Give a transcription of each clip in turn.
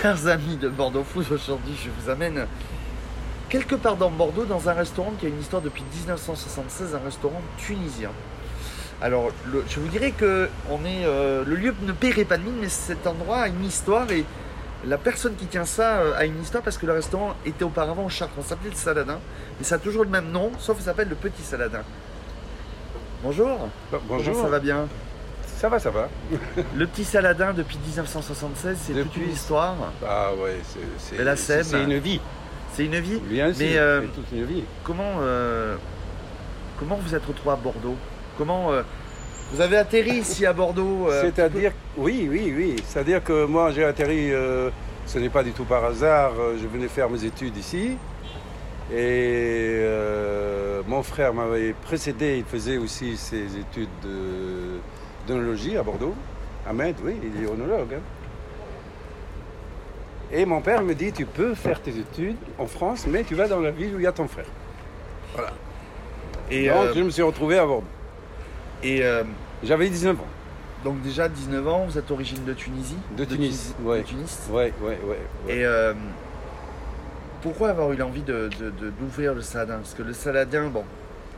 Chers amis de Bordeaux Food, aujourd'hui je vous amène quelque part dans Bordeaux dans un restaurant qui a une histoire depuis 1976, un restaurant tunisien. Alors le- je vous dirais que on est, euh, le lieu ne paierait pas de mine, mais cet endroit a une histoire et la personne qui tient ça euh, a une histoire parce que le restaurant était auparavant au Chartres, on s'appelait le Saladin, mais ça a toujours le même nom, sauf qu'il s'appelle le Petit Saladin. Bonjour, Bon- Bonjour. Comment ça va bien? Ça va, ça va. Le Petit Saladin depuis 1976, c'est toute une histoire, Ah ouais, c'est- la Sève. C'est une vie. c'est une vie. Bien sûr, Mais, euh, c'est toute une vie. Comment, euh, comment vous êtes retrouvé à Bordeaux? Comment euh, vous avez atterri ici à Bordeaux euh, C'est-à-dire, oui, oui, oui. C'est-à-dire que moi, j'ai atterri, euh, ce n'est pas du tout par hasard, euh, je venais faire mes études ici. Et euh, mon frère m'avait précédé, il faisait aussi ses études de- d'onologie à Bordeaux. Ahmed, oui, il est onologue. hein. Et mon père me dit, tu peux faire tes études en France, mais tu vas dans la ville où il y a ton frère. Et, Donc, euh, je me suis retrouvé à Bordeaux. et, euh, J'avais 19 ans. donc déjà 19 ans, vous êtes d'origine de Tunisie? De Tunis, ouais. De Tunis? Ouais, ouais, ouais. ouais. Et euh, pourquoi avoir eu l'envie de, de- de- d'ouvrir le Saladin? Parce que le Saladin, bon,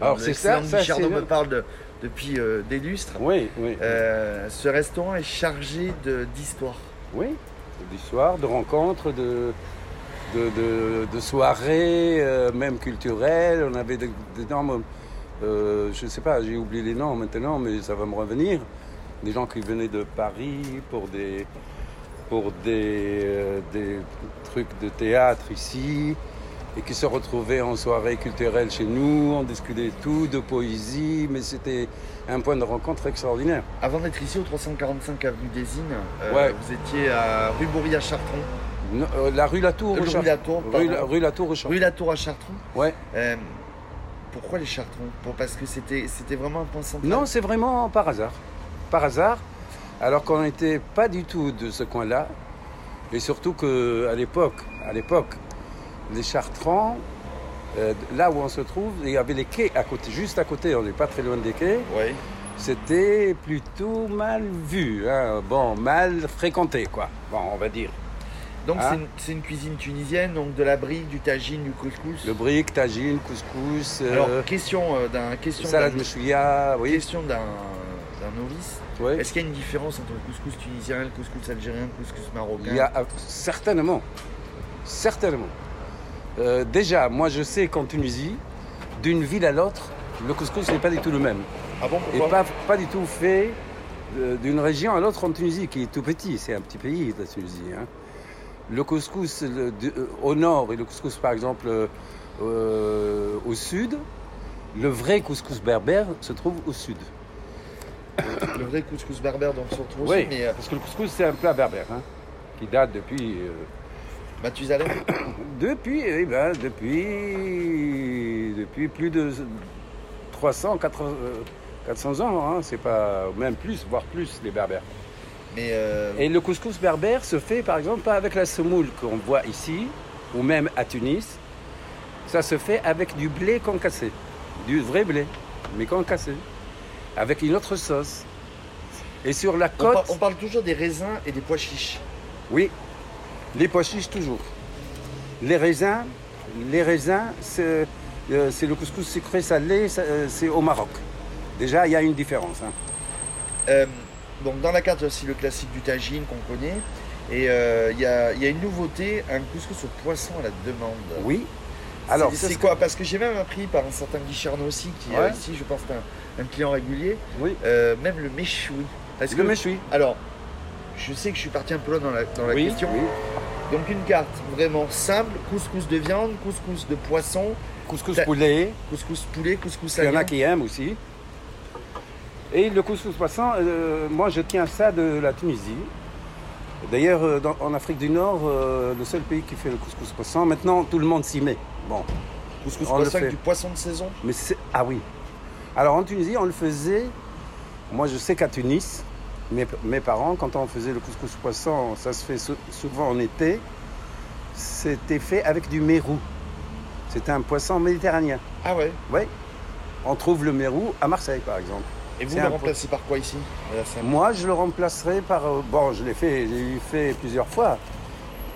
Alors, c'est ça, ça, c'est- me parle de- depuis euh, des lustres. Oui, oui. Euh, ce restaurant est chargé d'histoire. Oui, d'histoire, de rencontres, de, de, de- de soirées, euh, même culturelles. On avait d'énormes. je ne sais pas, j'ai oublié les noms maintenant, mais ça va me revenir. Des gens qui venaient de Paris pour des, pour des, des trucs de théâtre ici et qui se retrouvaient en soirée culturelle chez nous. On discutait tout, de poésie, mais c'était un point de rencontre extraordinaire. Avant d'être ici au 345 avenue des Innes, euh, Ouais. vous étiez à rue Bourry à Chartron. Non, euh, la rue Latour, Euh, au rue Latour, Rue, rue Latour, au Char- Rue Latour à Chartron. Ouais. Euh, pourquoi les Chartrons Pour- Parce que c'était, c'était vraiment un point central? Non, c'est vraiment par hasard. Par hasard, alors qu'on n'était pas du tout de ce coin-là. Et surtout qu'à l'époque, à l'époque, les Chartrons, euh, là où on se trouve, il y avait les quais à côté, juste à côté, on n'est pas très loin des quais. Oui. C'était plutôt mal vu, hein. bon, mal fréquenté, quoi. Bon, on va dire. Donc c'est, une, c'est une cuisine tunisienne, donc de la brie, du tagine, du couscous. Le brick, tagine, couscous, euh, Alors question euh, d'un question salade oui. question d'un, novice. oui. Est-ce qu'il y a une différence entre le couscous tunisien, le couscous algérien, le couscous marocain? Il y a certainement, certainement. Euh, déjà, moi je sais qu'en Tunisie, d'une ville à l'autre, le couscous n'est pas du tout le même. Ah bon Et pas, pas du tout fait euh, d'une région à l'autre en Tunisie, qui est tout petit. C'est un petit pays, la Tunisie. hein. Le couscous le- de- euh, au nord et le couscous, par exemple, euh, au sud, le vrai couscous berbère se trouve au sud. Le vrai couscous berbère dont on se retrouve Oui, aussi, mais euh, parce que le couscous, c'est un plat berbère, hein, qui date depuis... euh, Mathusalem Depuis, eh ben, depuis, depuis plus de 300, 400, euh, 400 ans, hein, c'est pas même plus, voire plus les berbères. Mais euh, Et le couscous berbère se fait par exemple pas avec la semoule qu'on voit ici, ou même à Tunis. Ça se fait avec du blé concassé, du vrai blé, mais concassé, avec une autre sauce. Et sur la on, par- côte, on parle toujours des raisins et des pois chiches. oui, les pois chiches toujours. Les raisins, les raisins, c'est euh, le couscous sucré salé, euh, c'est au Maroc. Déjà, il y a une différence. hein. Euh, donc dans la carte, il y a aussi le classique du tagine qu'on connaît. Et euh, il y, a, il y a une nouveauté, un couscous au poisson à la demande. Oui. Alors, c'est, quoi? Parce que j'ai même appris par un certain Guy Charnot aussi, qui Ouais. euh, ici, je pense, est un, un client régulier, Oui. même le méchoui. Est-ce Le que- méchoui. Alors, je sais que je suis parti un peu loin dans la, dans la oui, question. oui. Donc une carte vraiment simple, couscous de viande, couscous de poisson, Couscous poulet. couscous poulet, couscous Il y en a qui aiment aussi. Et le couscous poisson, euh, moi je tiens ça de la Tunisie. D'ailleurs, euh, en Afrique du Nord, euh, le seul pays qui fait le couscous poisson, maintenant tout le monde s'y met. Bon, Couscous On poisson avec du poisson de saison. mais. Ah oui. Alors en Tunisie, on le faisait. Moi je sais qu'à Tunis, mes, mes parents, quand on faisait le couscous poisson, ça se fait sou- souvent en été, c'était fait avec du mérou. C'était un poisson méditerranéen. Ah ouais? Oui. On trouve le mérou à Marseille par exemple. Et vous le remplacez par quoi ici? Seine Moi, je le remplacerai par. euh, Bon, je l'ai fait, j'ai fait plusieurs fois.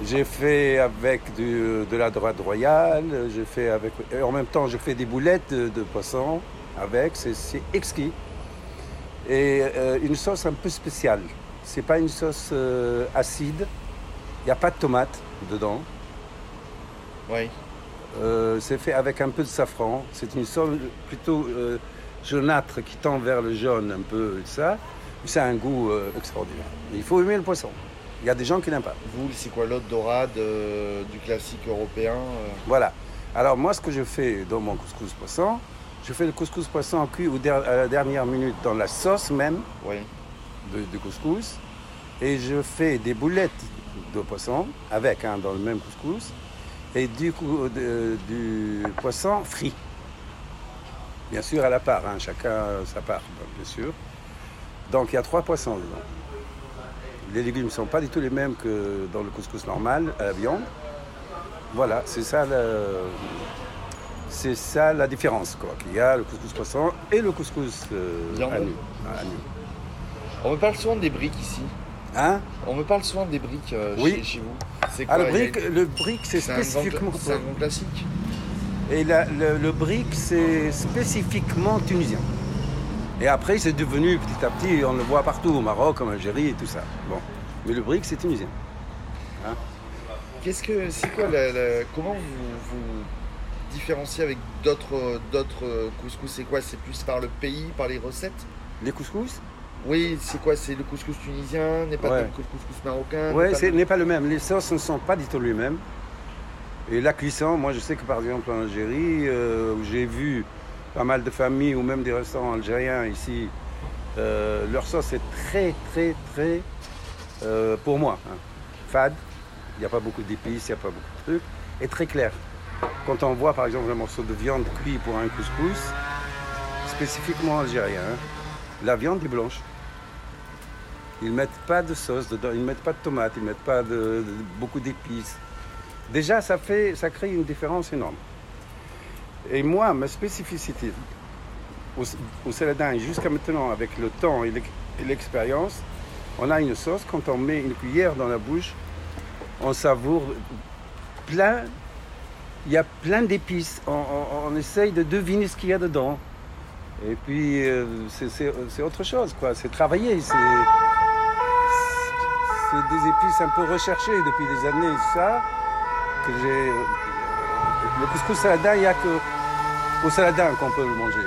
J'ai fait avec du- de la droite royale, j'ai fait avec, et en même temps je fais des boulettes de, de poisson avec, c'est exquis. Et euh, une sauce un peu spéciale. C'est pas une sauce euh, acide, il n'y a pas de tomate dedans. Oui. Euh, c'est fait avec un peu de safran. C'est une sauce plutôt jaunâtre qui tend vers le jaune un peu et ça. A un goût extraordinaire. Il faut aimer le poisson. Il y a des gens qui n'aiment pas. Vous, c'est quoi l'autre dorade du classique européen Voilà. Alors moi, ce que je fais dans mon couscous poisson, je fais le couscous poisson cuit au der- à la dernière minute dans la sauce même Oui. de, de couscous. Et je fais des boulettes de poisson avec hein, dans le même couscous et du, de- du poisson frit. Bien sûr à la part, hein, chacun sa part, bien sûr. Donc il y a trois poissons dedans. Les légumes ne sont pas du tout les mêmes que dans le couscous normal à la viande. Voilà, c'est ça le- c'est ça la différence quoi. qu'il y a le couscous poisson et le couscous euh, Viande. agneau. agneau. On me parle souvent des briques ici. Hein? On me parle souvent des briques euh, Oui. chez, chez vous. C'est Ah, le brick c'est c'est un, grand, spécifiquement. c'est un classique. Et la- le, le brick c'est spécifiquement tunisien. Et après c'est devenu petit à petit, on le voit partout au Maroc, en Algérie et tout ça. Bon. Mais le brick c'est tunisien. Qu'est-ce que c'est quoi la, la- comment vous vous différenciez avec d'autres d'autres euh, couscous C'est quoi? C'est plus par le pays, par les recettes? Les couscous? Oui, c'est quoi? C'est le couscous tunisien, n'est pas Ouais. le couscous marocain Oui, ce n'est pas le même. Les sauces ne sont pas du tout les mêmes. Et la cuisson, moi je sais que par exemple en Algérie, euh, où j'ai vu pas mal de familles ou même des restaurants algériens ici, euh, leur sauce est très très très, euh, pour moi, hein, fade. Il n'y a pas beaucoup d'épices, il n'y a pas beaucoup de trucs. Et très clair. Quand on voit par exemple un morceau de viande cuit pour un couscous, spécifiquement algérien, hein, la viande est blanche. Ils mettent pas de sauce dedans, ils mettent pas de tomates, ils mettent pas de, beaucoup d'épices. Déjà, ça fait, ça crée une différence énorme. Et moi, ma spécificité au, au Saladin, jusqu'à maintenant, avec le temps et l'expérience, on a une sauce, quand on met une cuillère dans la bouche, on savoure plein, il y a plein d'épices. On, on- on essaye de deviner ce qu'il y a dedans. Et puis, euh, c'est- autre chose, quoi. C'est travailler, c'est des épices un peu recherchées depuis des années, ça, que j'ai... Le couscous saladin, il n'y a que au saladin qu'on peut le manger.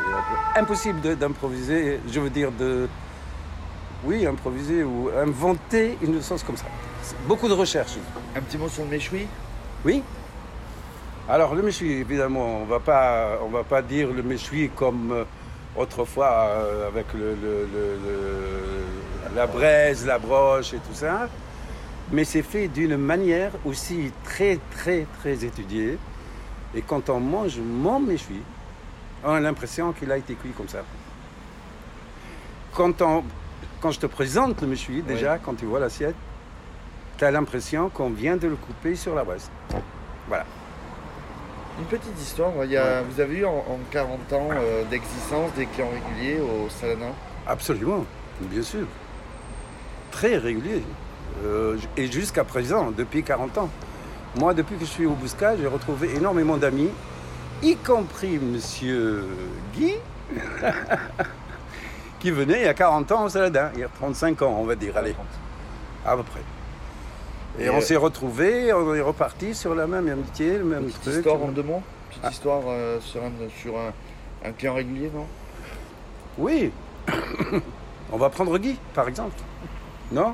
Impossible d'improviser, je veux dire de... Oui, improviser ou inventer une sauce comme ça. Beaucoup de recherche. Un petit mot sur le méchoui? Oui. Alors le méchoui, évidemment, on va pas, on va pas dire le méchoui comme euh, autrefois euh, avec le, le- le- le- la braise, la broche et tout ça, mais c'est fait d'une manière aussi très très très étudiée. Et quand on mange mon méchoui, on a l'impression qu'il a été cuit comme ça. Quand, on, quand je te présente le méchoui, déjà, quand tu vois l'assiette, tu as l'impression qu'on vient de le couper sur la braise. Voilà. Une petite histoire, il y a, vous avez eu en, en 40 ans euh, d'existence des clients réguliers au Saladin Absolument, bien sûr. Très régulier. Euh, et jusqu'à présent, depuis 40 ans. Moi, depuis que je suis au Bouscat, j'ai retrouvé énormément d'amis, y compris Monsieur Guy, qui venait il y a 40 ans au Saladin, il y a 35 ans, on va dire, allez, à peu près. Et, Et, on euh, s'est retrouvés, on est reparti sur la même amitié, le même Petite truc. histoire en deux mots Petite Ah. histoire euh, sur, un, sur un, un client régulier, non? Oui. on va prendre Guy, par exemple. Non?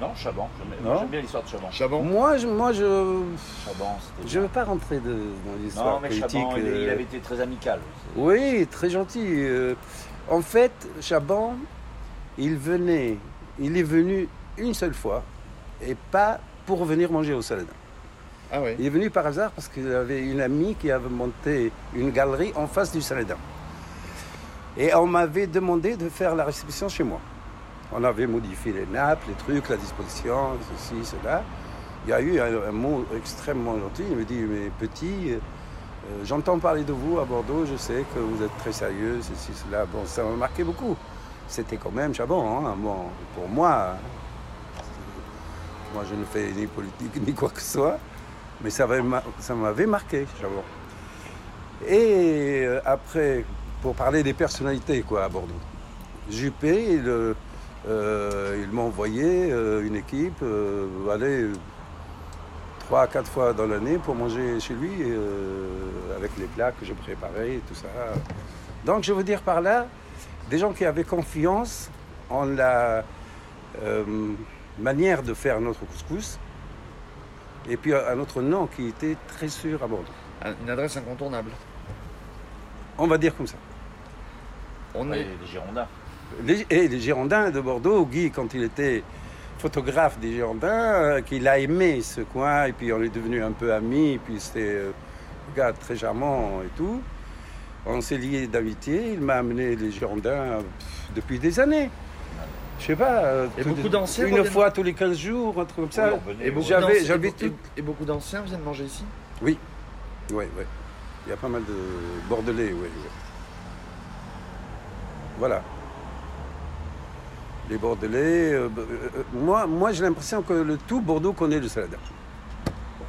Non, Chaban. J'aime Non. j'aime bien l'histoire de Chaban. Chaban? Moi, je, moi, je, Chaban, c'était. je ne veux pas rentrer de- dans l'histoire Non, mais politique. Chaban, il, il euh. avait été très amical. Oui, très gentil. euh. En fait, Chaban, il venait, il est venu une seule fois et pas pour venir manger au Saladin. Ah Il est venu par hasard parce qu'il avait une amie qui avait monté une galerie en face du Saladin. Et on m'avait demandé de faire la réception chez moi. On avait modifié les nappes, les trucs, la disposition, ceci, cela. Il y a eu un, un mot extrêmement gentil. Il me dit, mais petit, euh, j'entends parler de vous à Bordeaux, je sais que vous êtes très sérieux, ceci, cela. Bon, ça m'a marqué beaucoup. C'était quand même Chabon, hein. Bon, pour moi, Moi, je ne fais ni politique ni quoi que ce soit. Mais ça m'avait marqué, Chabon. Et euh, après, pour parler des personnalités quoi, à Bordeaux. Juppé, il, euh, euh, m'a envoyé euh, une équipe euh, aller trois quatre fois dans l'année pour manger chez lui avec les plats que je préparais et tout ça. Donc je veux dire par là, des gens qui avaient confiance en la manière de faire notre couscous et puis un autre nom qui était très sûr à Bordeaux. Une adresse incontournable. On va dire comme ça. On Ouais, est... les Girondins. Les- et les Girondins de Bordeaux, Guy, quand il était photographe des Girondins, euh, qu'il a aimé ce coin, et puis on est devenu un peu amis, et puis c'était euh, un gars très charmant et tout. On s'est liés d'amitié, il m'a amené les Girondins pff, depuis des années. Je sais pas. euh, Et tout- beaucoup d'anciens Une reviennent- fois tous les 15 jours, un truc comme ça. Venait, Et beaucoup J'avais- d'anciens- j'avais et- tout- et beaucoup d'anciens viennent manger ici? Oui, oui, oui. Il y a pas mal de Bordelais, oui. oui. Voilà. Les Bordelais. euh, euh, moi, moi j'ai l'impression que le tout Bordeaux connaît le saladin.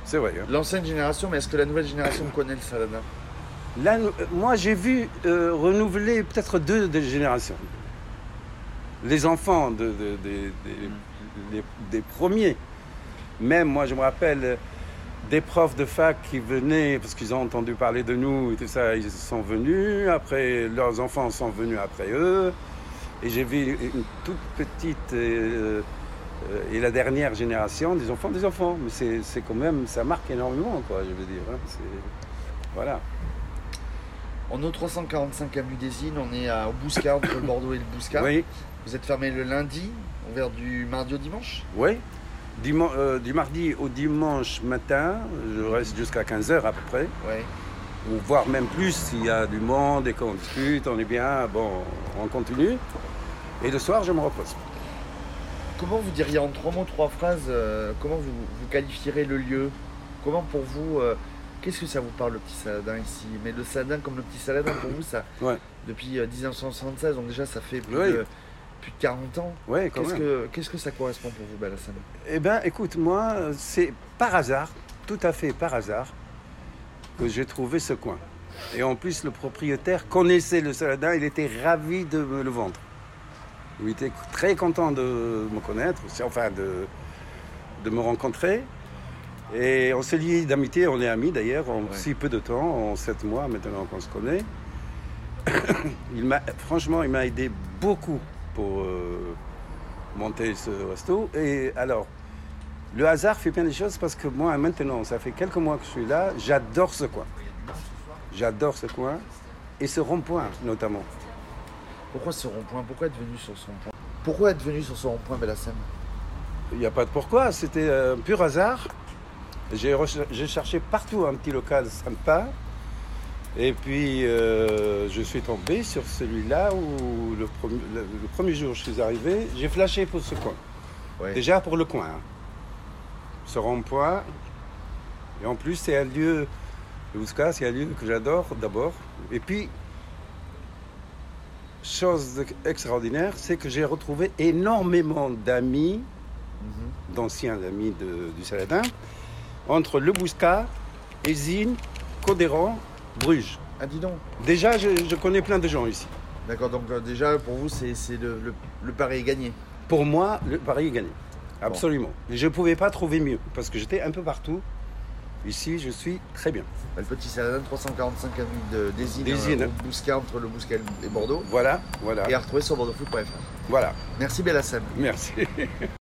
C'est vrai. hein. L'ancienne génération, mais est-ce que la nouvelle génération connaît le saladin Là, moi, j'ai vu euh, renouveler peut-être deux générations. Les enfants de- de- de- des- premiers. Même, moi, je me rappelle des profs de fac qui venaient, parce qu'ils ont entendu parler de nous et tout ça, ils sont venus. Après, leurs enfants sont venus après eux. Et j'ai vu une toute petite euh, euh, et la dernière génération des enfants des enfants. Mais c'est quand même, ça marque énormément, quoi, je veux dire. hein. Voilà. On est au 345 avenue des Îles, on est à, au Bouscat, entre le Bordeaux et le Bouscat. Oui, Vous êtes fermé le lundi, ouvert du mardi au dimanche oui. Diman- euh, du mardi au dimanche matin, je reste jusqu'à 15h à peu près, Ouais. ou voire même plus s'il y a du monde et qu'on discute, on est bien, bon, on continue. Et le soir, je me repose. Comment vous diriez en trois mots, trois phrases, euh, comment vous, vous qualifierez le lieu? Comment pour vous, euh, qu'est-ce que ça vous parle le petit Saladin ici? Mais le Saladin comme le petit Saladin pour vous, ça, Ouais. depuis euh, 1976, donc déjà ça fait plus, Oui. de, plus de 40 ans. Quand Qu'est-ce que, qu'est-ce que ça correspond pour vous, Balassane Eh bien, écoute, moi, c'est par hasard, tout à fait par hasard, que j'ai trouvé ce coin. Et en plus, le propriétaire connaissait le Saladin, il était ravi de me le vendre. Il était très content de me connaître, enfin de, de me rencontrer. Et on s'est liés d'amitié, on est amis d'ailleurs, en Ouais. si peu de temps, en sept mois maintenant qu'on se connaît. il m'a, franchement, il m'a aidé beaucoup pour euh, monter ce resto. Et alors, le hasard fait bien les choses parce que moi, maintenant, ça fait quelques mois que je suis là, j'adore ce coin. J'adore ce coin et ce rond-point notamment. Pourquoi ce rond-point? Pourquoi être venu sur ce rond-point? Pourquoi être venu sur ce rond-point, Belassem Il n'y a pas de pourquoi, c'était un pur hasard. J'ai cherché partout un petit local sympa. Et puis, euh, je suis tombé sur celui-là où le premier, le- le premier jour où je suis arrivé, j'ai flashé pour ce coin. Ouais. Déjà pour le coin. hein. Ce rond-point. Et en plus, c'est un lieu, le Ouzka, c'est un lieu que j'adore d'abord. Et puis, chose extraordinaire, c'est que j'ai retrouvé énormément d'amis, Mhm. d'anciens amis de- du Saladin, entre le Bouscat, Ésine, Codéran, Bruges. Ah, dis donc. Déjà, je, je connais plein de gens ici. D'accord, donc euh, déjà pour vous, c'est c'est le, le, le pari est gagné. Pour moi, le pari est gagné. Absolument. Et je ne pouvais pas trouver mieux, parce que j'étais un peu partout. Ici, je suis très bien. Bah, Le petit Saladin, 345 avenue de, des Îles, Des Îles. euh, au Bouscat, entre le Bouscat et Bordeaux. Voilà, voilà, Et à retrouver sur bordeauxfoot.fr. voilà. Merci Belassem. Merci.